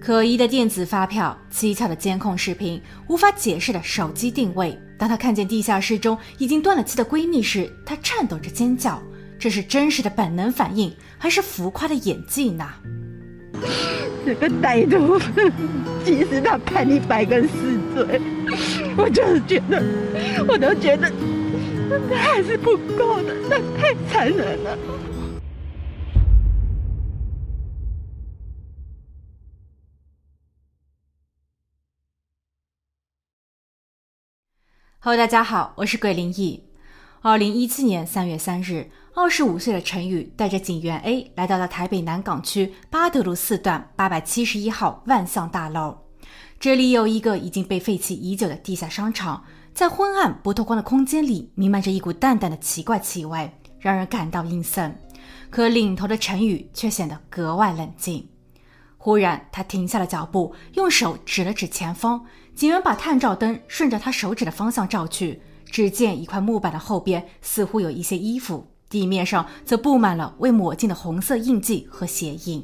可疑的电子发票、蹊跷的监控视频、无法解释的手机定位。当她看见地下室中已经断了气的闺蜜时，她颤抖着尖叫：“这是真实的本能反应，还是浮夸的演技呢？”这个歹徒，即使他判一百个死罪，我就是觉得，我都觉得他还是不够的，他太残忍了。Hello，大家好，我是鬼灵异。二零一七年三月三日，二十五岁的陈宇带着警员 A 来到了台北南港区八德路四段八百七十一号万象大楼。这里有一个已经被废弃已久的地下商场，在昏暗不透光的空间里，弥漫着一股淡淡的奇怪气味，让人感到阴森。可领头的陈宇却显得格外冷静。忽然，他停下了脚步，用手指了指前方。警员把探照灯顺着他手指的方向照去，只见一块木板的后边似乎有一些衣服，地面上则布满了未抹净的红色印记和鞋印。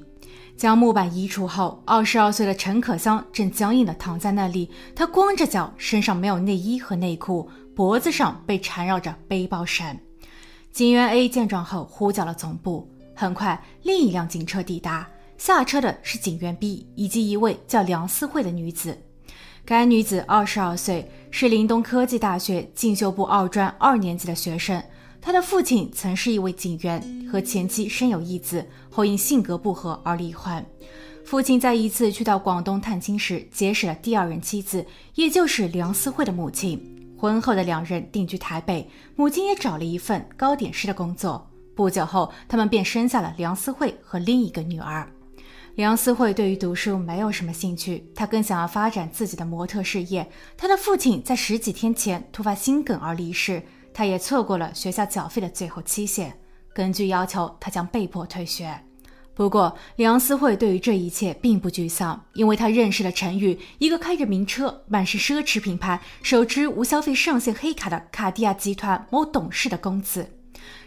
将木板移除后，二十二岁的陈可香正僵硬地躺在那里。她光着脚，身上没有内衣和内裤，脖子上被缠绕着背包绳。警员 A 见状后呼叫了总部，很快另一辆警车抵达。下车的是警员 B 以及一位叫梁思慧的女子。该女子二十二岁，是林东科技大学进修部二专二年级的学生。她的父亲曾是一位警员，和前妻生有一子，后因性格不合而离婚。父亲在一次去到广东探亲时，结识了第二任妻子，也就是梁思慧的母亲。婚后的两人定居台北，母亲也找了一份糕点师的工作。不久后，他们便生下了梁思慧和另一个女儿。梁思慧对于读书没有什么兴趣，她更想要发展自己的模特事业。她的父亲在十几天前突发心梗而离世，她也错过了学校缴费的最后期限。根据要求，她将被迫退学。不过，梁思慧对于这一切并不沮丧，因为她认识了陈宇，一个开着名车、满是奢侈品牌、手持无消费上限黑卡的卡地亚集团某董事的公子。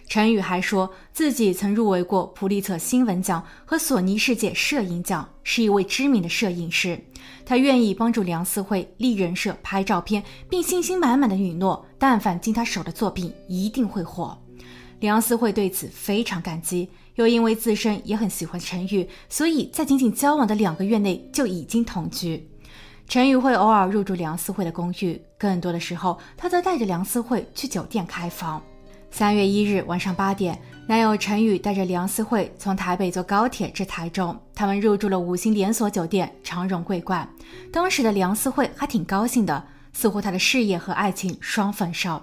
陈宇还说自己曾入围过普利策新闻奖和索尼世界摄影奖，是一位知名的摄影师。他愿意帮助梁思慧立人设、拍照片，并信心满满的允诺，但凡经他手的作品一定会火。梁思慧对此非常感激，又因为自身也很喜欢陈宇，所以在仅仅交往的两个月内就已经同居。陈宇会偶尔入住梁思慧的公寓，更多的时候他则带着梁思慧去酒店开房。三月一日晚上八点，男友陈宇带着梁思慧从台北坐高铁至台中，他们入住了五星连锁酒店长荣桂冠。当时的梁思慧还挺高兴的，似乎她的事业和爱情双丰收。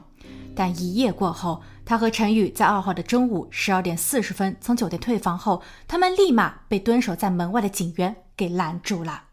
但一夜过后，她和陈宇在二号的中午十二点四十分从酒店退房后，他们立马被蹲守在门外的警员给拦住了。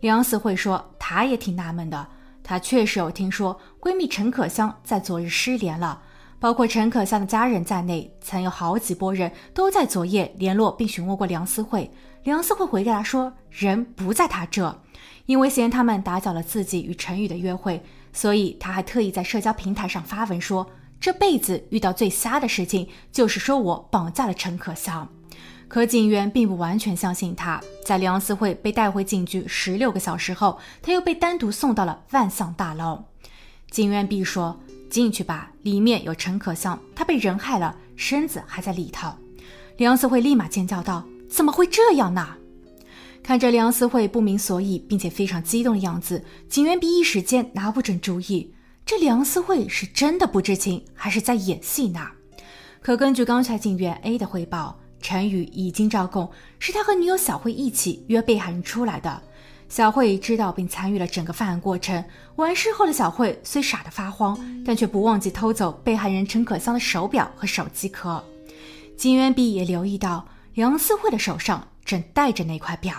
梁思慧说，她也挺纳闷的，她确实有听说闺蜜陈可香在昨日失联了。包括陈可香的家人在内，曾有好几拨人都在昨夜联络并询问过梁思慧。梁思慧回答说，人不在他这，因为嫌他们打搅了自己与陈宇的约会，所以他还特意在社交平台上发文说，这辈子遇到最瞎的事情就是说我绑架了陈可香。可警员并不完全相信他，在梁思慧被带回警局十六个小时后，他又被单独送到了万象大楼。警员 B 说。进去吧，里面有陈可香，她被人害了，身子还在里头。梁思慧立马尖叫道：“怎么会这样呢？”看着梁思慧不明所以并且非常激动的样子，警员比一时间拿不准主意，这梁思慧是真的不知情，还是在演戏呢？可根据刚才警员 A 的汇报，陈宇已经招供，是他和女友小慧一起约被害人出来的。小慧知道并参与了整个犯案过程。完事后的小慧虽傻得发慌，但却不忘记偷走被害人陈可香的手表和手机壳。金元碧也留意到梁思慧的手上正戴着那块表。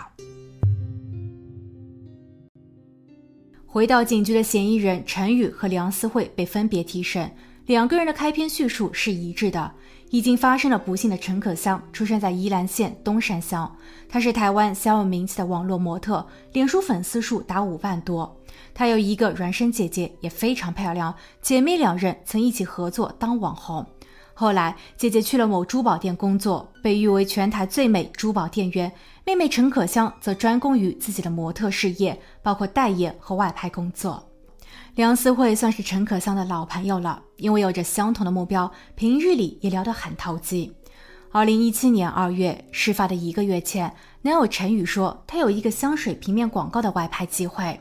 回到警局的嫌疑人陈宇和梁思慧被分别提审，两个人的开篇叙述是一致的。已经发生了不幸的陈可香出生在宜兰县东山乡，她是台湾小有名气的网络模特，脸书粉丝数达五万多。她有一个孪生姐姐，也非常漂亮，姐妹两人曾一起合作当网红。后来，姐姐去了某珠宝店工作，被誉为全台最美珠宝店员。妹妹陈可香则专攻于自己的模特事业，包括代言和外拍工作。梁思慧算是陈可香的老朋友了，因为有着相同的目标，平日里也聊得很投机。二零一七年二月，事发的一个月前，男友陈宇说他有一个香水平面广告的外拍机会。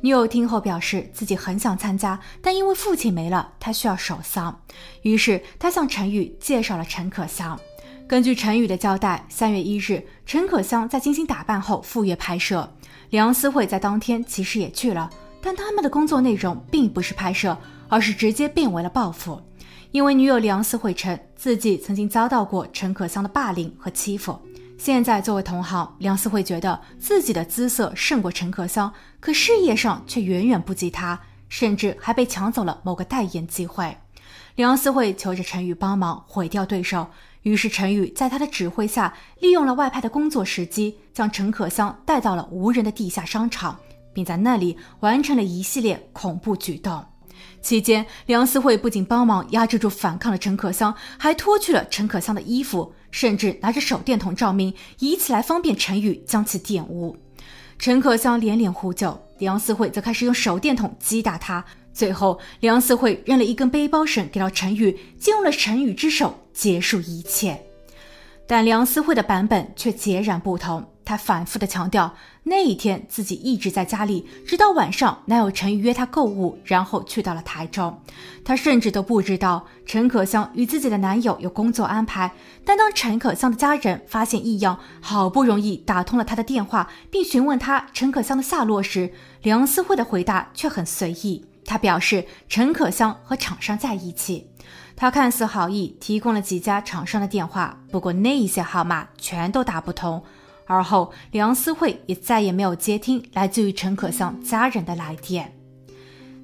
女友听后表示自己很想参加，但因为父亲没了，她需要守丧。于是她向陈宇介绍了陈可香。根据陈宇的交代，三月一日，陈可香在精心打扮后赴约拍摄。梁思慧在当天其实也去了，但他们的工作内容并不是拍摄，而是直接变为了报复。因为女友梁思慧称自己曾经遭到过陈可香的霸凌和欺负，现在作为同行，梁思慧觉得自己的姿色胜过陈可香，可事业上却远远不及她，甚至还被抢走了某个代言机会。梁思慧求着陈宇帮忙毁掉对手，于是陈宇在他的指挥下，利用了外派的工作时机，将陈可香带到了无人的地下商场，并在那里完成了一系列恐怖举动。期间，梁思慧不仅帮忙压制住反抗的陈可香，还脱去了陈可香的衣服，甚至拿着手电筒照明，以此来方便陈宇将其玷污。陈可香连连呼救，梁思慧则开始用手电筒击打他。最后，梁思慧扔了一根背包绳给到陈宇，借用了陈宇之手结束一切。但梁思慧的版本却截然不同。她反复的强调，那一天自己一直在家里，直到晚上男友陈宇约她购物，然后去到了台州。她甚至都不知道陈可香与自己的男友有工作安排。但当陈可香的家人发现异样，好不容易打通了她的电话，并询问她陈可香的下落时，梁思慧的回答却很随意。她表示陈可香和厂商在一起。她看似好意，提供了几家厂商的电话，不过那一些号码全都打不通。而后，梁思慧也再也没有接听来自于陈可香家人的来电。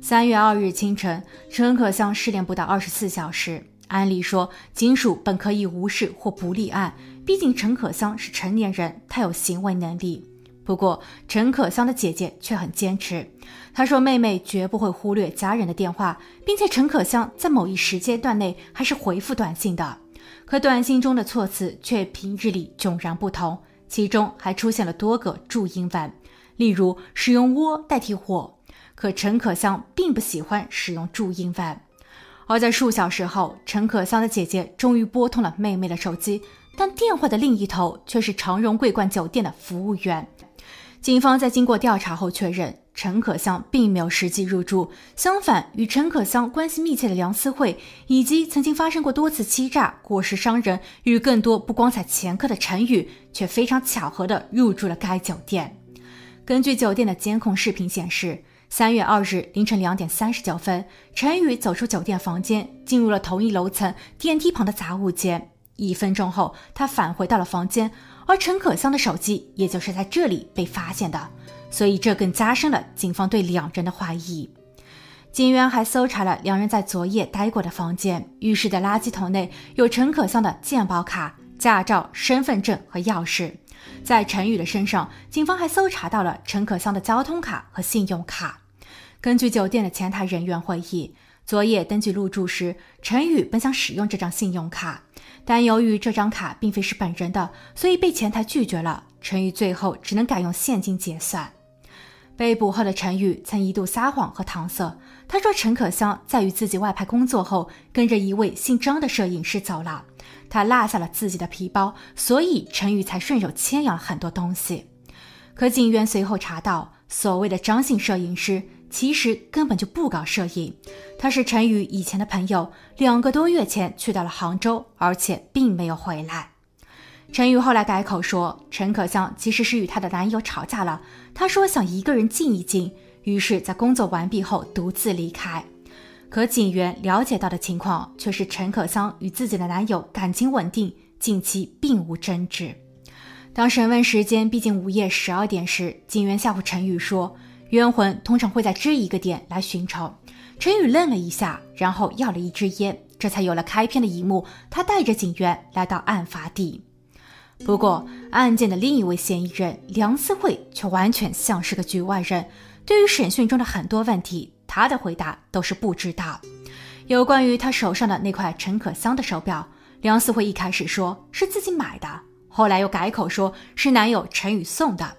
三月二日清晨，陈可香失联不到二十四小时。按理说，警署本可以无视或不立案，毕竟陈可香是成年人，她有行为能力。不过，陈可香的姐姐却很坚持，她说妹妹绝不会忽略家人的电话，并且陈可香在某一时间段内还是回复短信的。可短信中的措辞却平日里迥然不同。其中还出现了多个注音文，例如使用“窝”代替“火”。可陈可香并不喜欢使用注音文。而在数小时后，陈可香的姐姐终于拨通了妹妹的手机，但电话的另一头却是长荣桂冠酒店的服务员。警方在经过调查后确认。陈可香并没有实际入住，相反，与陈可香关系密切的梁思慧，以及曾经发生过多次欺诈、过失伤人与更多不光彩前科的陈宇，却非常巧合的入住了该酒店。根据酒店的监控视频显示，三月二日凌晨两点三十九分，陈宇走出酒店房间，进入了同一楼层电梯旁的杂物间。一分钟后，他返回到了房间，而陈可香的手机也就是在这里被发现的。所以，这更加深了警方对两人的怀疑。警员还搜查了两人在昨夜待过的房间，浴室的垃圾桶内有陈可香的健保卡、驾照、身份证和钥匙。在陈宇的身上，警方还搜查到了陈可香的交通卡和信用卡。根据酒店的前台人员回忆，昨夜登记入住时，陈宇本想使用这张信用卡，但由于这张卡并非是本人的，所以被前台拒绝了。陈宇最后只能改用现金结算。被捕后的陈宇曾一度撒谎和搪塞，他说陈可香在与自己外派工作后，跟着一位姓张的摄影师走了，他落下了自己的皮包，所以陈宇才顺手牵羊了很多东西。可警员随后查到，所谓的张姓摄影师其实根本就不搞摄影，他是陈宇以前的朋友，两个多月前去到了杭州，而且并没有回来。陈宇后来改口说，陈可香其实是与她的男友吵架了。她说想一个人静一静，于是，在工作完毕后独自离开。可警员了解到的情况却是，陈可香与自己的男友感情稳定，近期并无争执。当审问时间逼近午夜十二点时，警员吓唬陈宇说，冤魂通常会在这一个点来寻仇。陈宇愣了一下，然后要了一支烟，这才有了开篇的一幕。他带着警员来到案发地。不过，案件的另一位嫌疑人梁思慧却完全像是个局外人。对于审讯中的很多问题，他的回答都是不知道。有关于他手上的那块陈可香的手表，梁思慧一开始说是自己买的，后来又改口说是男友陈宇送的。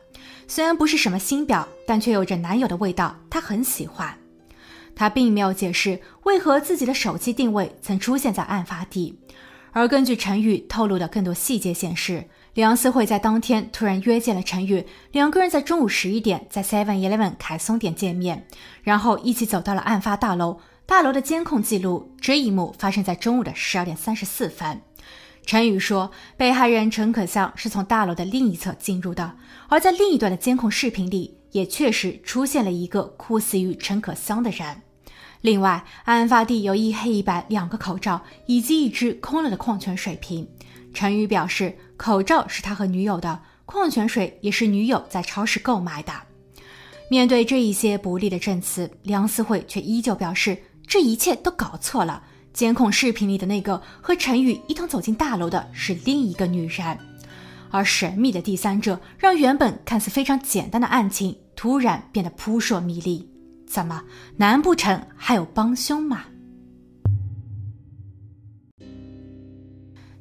虽然不是什么新表，但却有着男友的味道，她很喜欢。她并没有解释为何自己的手机定位曾出现在案发地，而根据陈宇透露的更多细节显示，梁思慧在当天突然约见了陈宇，两个人在中午十一点在 Seven Eleven 凯松店见面，然后一起走到了案发大楼。大楼的监控记录，这一幕发生在中午的十二点三十四分。陈宇说，被害人陈可香是从大楼的另一侧进入的，而在另一段的监控视频里，也确实出现了一个酷似于陈可香的人。另外，案发地有一黑一白两个口罩，以及一只空了的矿泉水瓶。陈宇表示，口罩是他和女友的，矿泉水也是女友在超市购买的。面对这一些不利的证词，梁思慧却依旧表示。这一切都搞错了。监控视频里的那个和陈宇一同走进大楼的是另一个女人，而神秘的第三者让原本看似非常简单的案情突然变得扑朔迷离。怎么，难不成还有帮凶吗？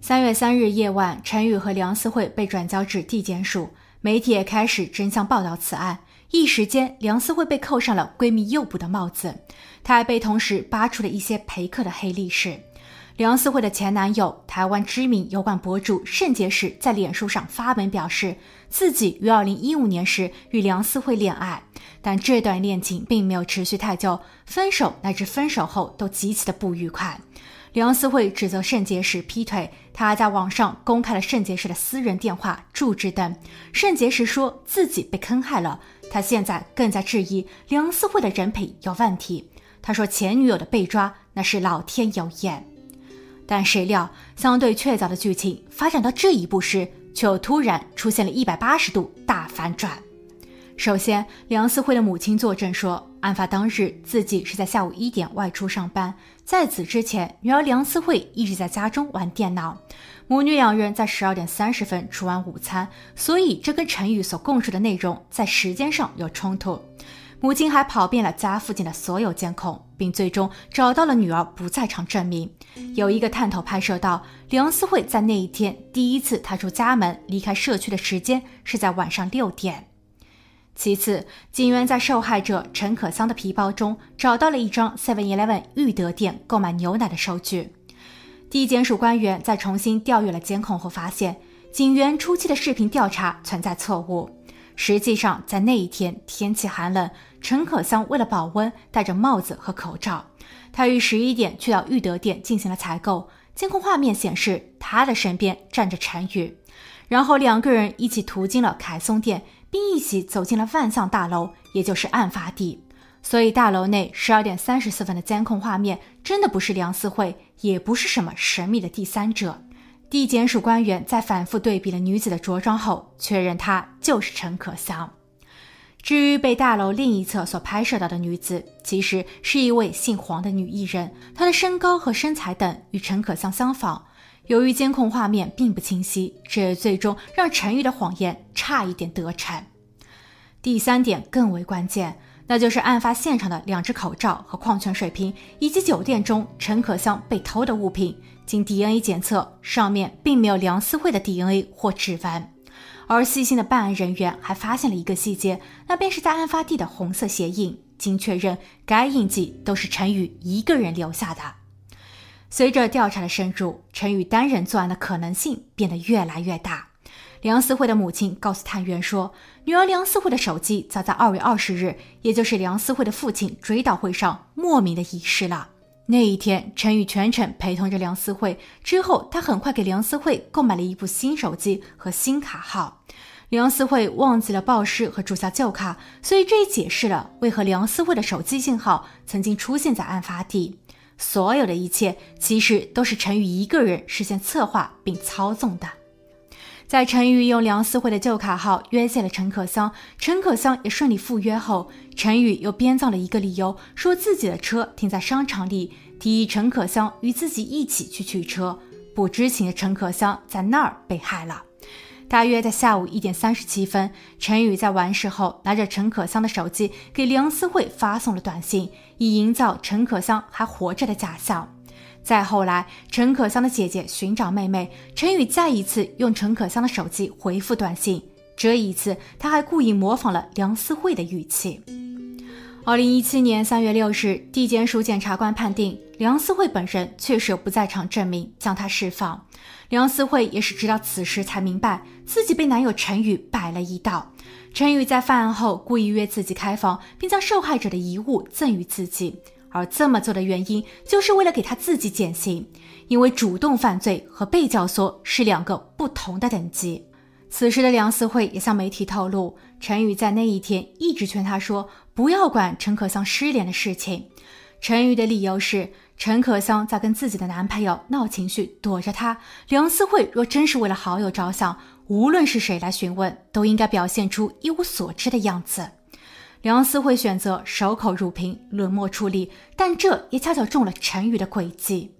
三月三日夜晚，陈宇和梁思慧被转交至地检署，媒体也开始争相报道此案。一时间，梁思慧被扣上了闺蜜诱捕的帽子，她还被同时扒出了一些陪客的黑历史。梁思慧的前男友，台湾知名油管博主肾结石，在脸书上发文表示，自己于二零一五年时与梁思慧恋爱，但这段恋情并没有持续太久，分手乃至分手后都极其的不愉快。梁思慧指责肾结石劈腿，他在网上公开了肾结石的私人电话、住址等。肾结石说自己被坑害了。他现在更加质疑梁思慧的人品有问题。他说前女友的被抓那是老天有眼，但谁料相对确凿的剧情发展到这一步时，却又突然出现了一百八十度大反转。首先，梁思慧的母亲作证说，案发当日自己是在下午一点外出上班，在此之前，女儿梁思慧一直在家中玩电脑。母女两人在十二点三十分吃完午餐，所以这跟陈宇所供述的内容在时间上有冲突。母亲还跑遍了家附近的所有监控，并最终找到了女儿不在场证明。有一个探头拍摄到梁思慧在那一天第一次踏出家门离开社区的时间是在晚上六点。其次，警员在受害者陈可香的皮包中找到了一张 Seven Eleven 裕德店购买牛奶的收据。地检署官员在重新调阅了监控后，发现警员初期的视频调查存在错误。实际上，在那一天天气寒冷，陈可香为了保温戴着帽子和口罩。她于十一点去到裕德店进行了采购。监控画面显示，她的身边站着陈宇，然后两个人一起途经了凯松店，并一起走进了万象大楼，也就是案发地。所以，大楼内十二点三十四分的监控画面真的不是梁思慧，也不是什么神秘的第三者。地检署官员在反复对比了女子的着装后，确认她就是陈可香。至于被大楼另一侧所拍摄到的女子，其实是一位姓黄的女艺人，她的身高和身材等与陈可香相仿。由于监控画面并不清晰，这最终让陈宇的谎言差一点得逞。第三点更为关键。那就是案发现场的两只口罩和矿泉水瓶，以及酒店中陈可香被偷的物品，经 DNA 检测，上面并没有梁思慧的 DNA 或指纹。而细心的办案人员还发现了一个细节，那便是在案发地的红色鞋印，经确认，该印记都是陈宇一个人留下的。随着调查的深入，陈宇单人作案的可能性变得越来越大。梁思慧的母亲告诉探员说，女儿梁思慧的手机早在二月二十日，也就是梁思慧的父亲追悼会上莫名的遗失了。那一天，陈宇全程陪同着梁思慧，之后他很快给梁思慧购买了一部新手机和新卡号。梁思慧忘记了报失和注销旧卡，所以这也解释了为何梁思慧的手机信号曾经出现在案发地。所有的一切其实都是陈宇一个人事先策划并操纵的。在陈宇用梁思慧的旧卡号约见了陈可香，陈可香也顺利赴约后，陈宇又编造了一个理由，说自己的车停在商场里，提议陈可香与自己一起去取车。不知情的陈可香在那儿被害了。大约在下午一点三十七分，陈宇在完事后拿着陈可香的手机给梁思慧发送了短信，以营造陈可香还活着的假象。再后来，陈可香的姐姐寻找妹妹，陈宇再一次用陈可香的手机回复短信。这一次，他还故意模仿了梁思慧的语气。二零一七年三月六日，地检署检察官判定梁思慧本人确实有不在场证明，将她释放。梁思慧也是直到此时才明白自己被男友陈宇摆了一道。陈宇在犯案后故意约自己开房，并将受害者的遗物赠予自己。而这么做的原因，就是为了给他自己减刑，因为主动犯罪和被教唆是两个不同的等级。此时的梁思慧也向媒体透露，陈宇在那一天一直劝她说不要管陈可香失联的事情。陈宇的理由是，陈可香在跟自己的男朋友闹情绪，躲着他。梁思慧若真是为了好友着想，无论是谁来询问，都应该表现出一无所知的样子。梁思慧选择守口如瓶，冷漠处理，但这也恰巧中了陈宇的诡计。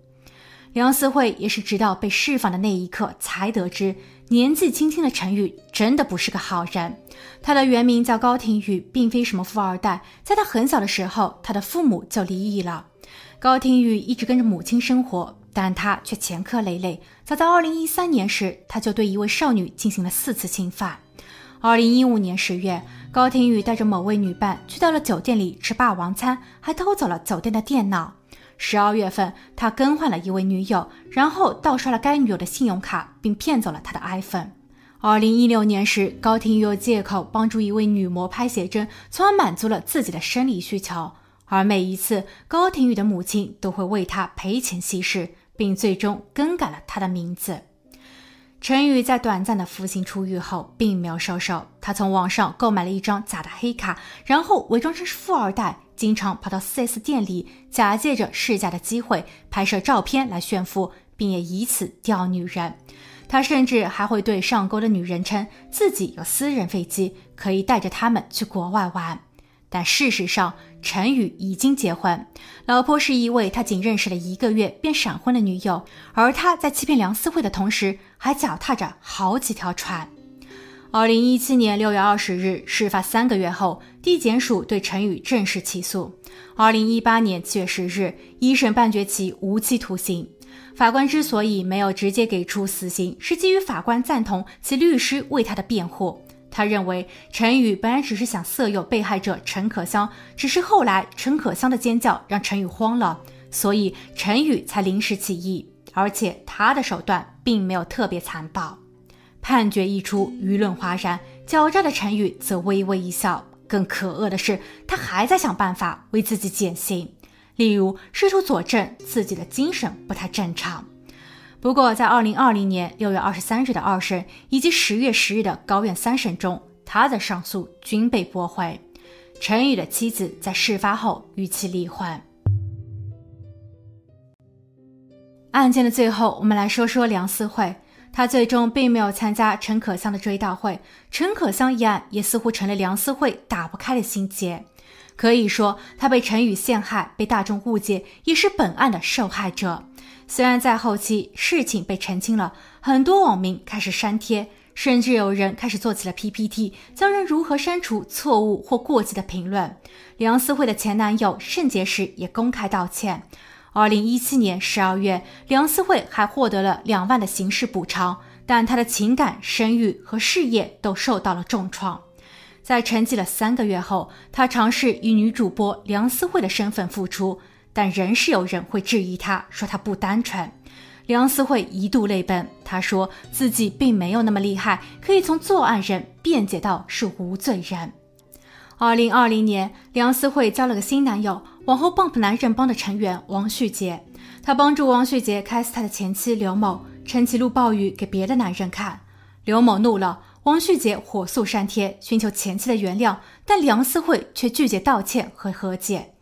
梁思慧也是直到被释放的那一刻才得知，年纪轻轻的陈宇真的不是个好人。他的原名叫高廷宇，并非什么富二代。在他很小的时候，他的父母就离异了。高廷宇一直跟着母亲生活，但他却前科累累。早在2013年时，他就对一位少女进行了四次侵犯。2015年十月。高廷宇带着某位女伴去到了酒店里吃霸王餐，还偷走了酒店的电脑。十二月份，他更换了一位女友，然后盗刷了该女友的信用卡，并骗走了她的 iPhone。二零一六年时，高廷宇借口帮助一位女模拍写真，从而满足了自己的生理需求。而每一次，高廷宇的母亲都会为他赔钱息事，并最终更改了他的名字。陈宇在短暂的服刑出狱后，并没有收手。他从网上购买了一张假的黑卡，然后伪装成是富二代，经常跑到 4S 店里，假借着试驾的机会拍摄照片来炫富，并也以此钓女人。他甚至还会对上钩的女人称自己有私人飞机，可以带着他们去国外玩。但事实上，陈宇已经结婚，老婆是一位他仅认识了一个月便闪婚的女友，而他在欺骗梁思慧的同时，还脚踏着好几条船。二零一七年六月二十日，事发三个月后，地检署对陈宇正式起诉。二零一八年七月十日，一审判决其无期徒刑。法官之所以没有直接给出死刑，是基于法官赞同其律师为他的辩护。他认为陈宇本来只是想色诱被害者陈可香，只是后来陈可香的尖叫让陈宇慌了，所以陈宇才临时起意，而且他的手段并没有特别残暴。判决一出，舆论哗然，狡诈的陈宇则微微一笑。更可恶的是，他还在想办法为自己减刑，例如试图佐证自己的精神不太正常。不过，在二零二零年六月二十三日的二审以及十月十日的高院三审中，他的上诉均被驳回。陈宇的妻子在事发后与其离婚。案件的最后，我们来说说梁思慧，她最终并没有参加陈可香的追悼会。陈可香一案也似乎成了梁思慧打不开的心结。可以说，她被陈宇陷害，被大众误解，也是本案的受害者。虽然在后期事情被澄清了，很多网民开始删帖，甚至有人开始做起了 PPT，教人如何删除错误或过激的评论。梁思慧的前男友肾结石也公开道歉。二零一七年十二月，梁思慧还获得了两万的刑事补偿，但她的情感、声誉和事业都受到了重创。在沉寂了三个月后，她尝试以女主播梁思慧的身份复出。但仍是有人会质疑他，说他不单纯。梁思慧一度泪奔，他说自己并没有那么厉害，可以从作案人辩解到是无罪人。二零二零年，梁思慧交了个新男友，往后 bump 男人帮的成员王旭杰。他帮助王旭杰开撕他的前妻刘某，称其录暴雨给别的男人看。刘某怒了，王旭杰火速删帖，寻求前妻的原谅，但梁思慧却拒绝道歉和和解。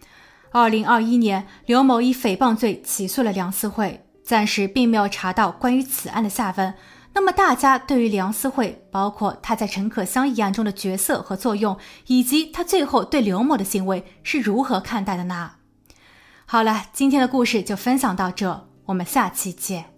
二零二一年，刘某以诽谤罪起诉了梁思慧，暂时并没有查到关于此案的下文。那么，大家对于梁思慧，包括他在陈可香一案中的角色和作用，以及他最后对刘某的行为是如何看待的呢？好了，今天的故事就分享到这，我们下期见。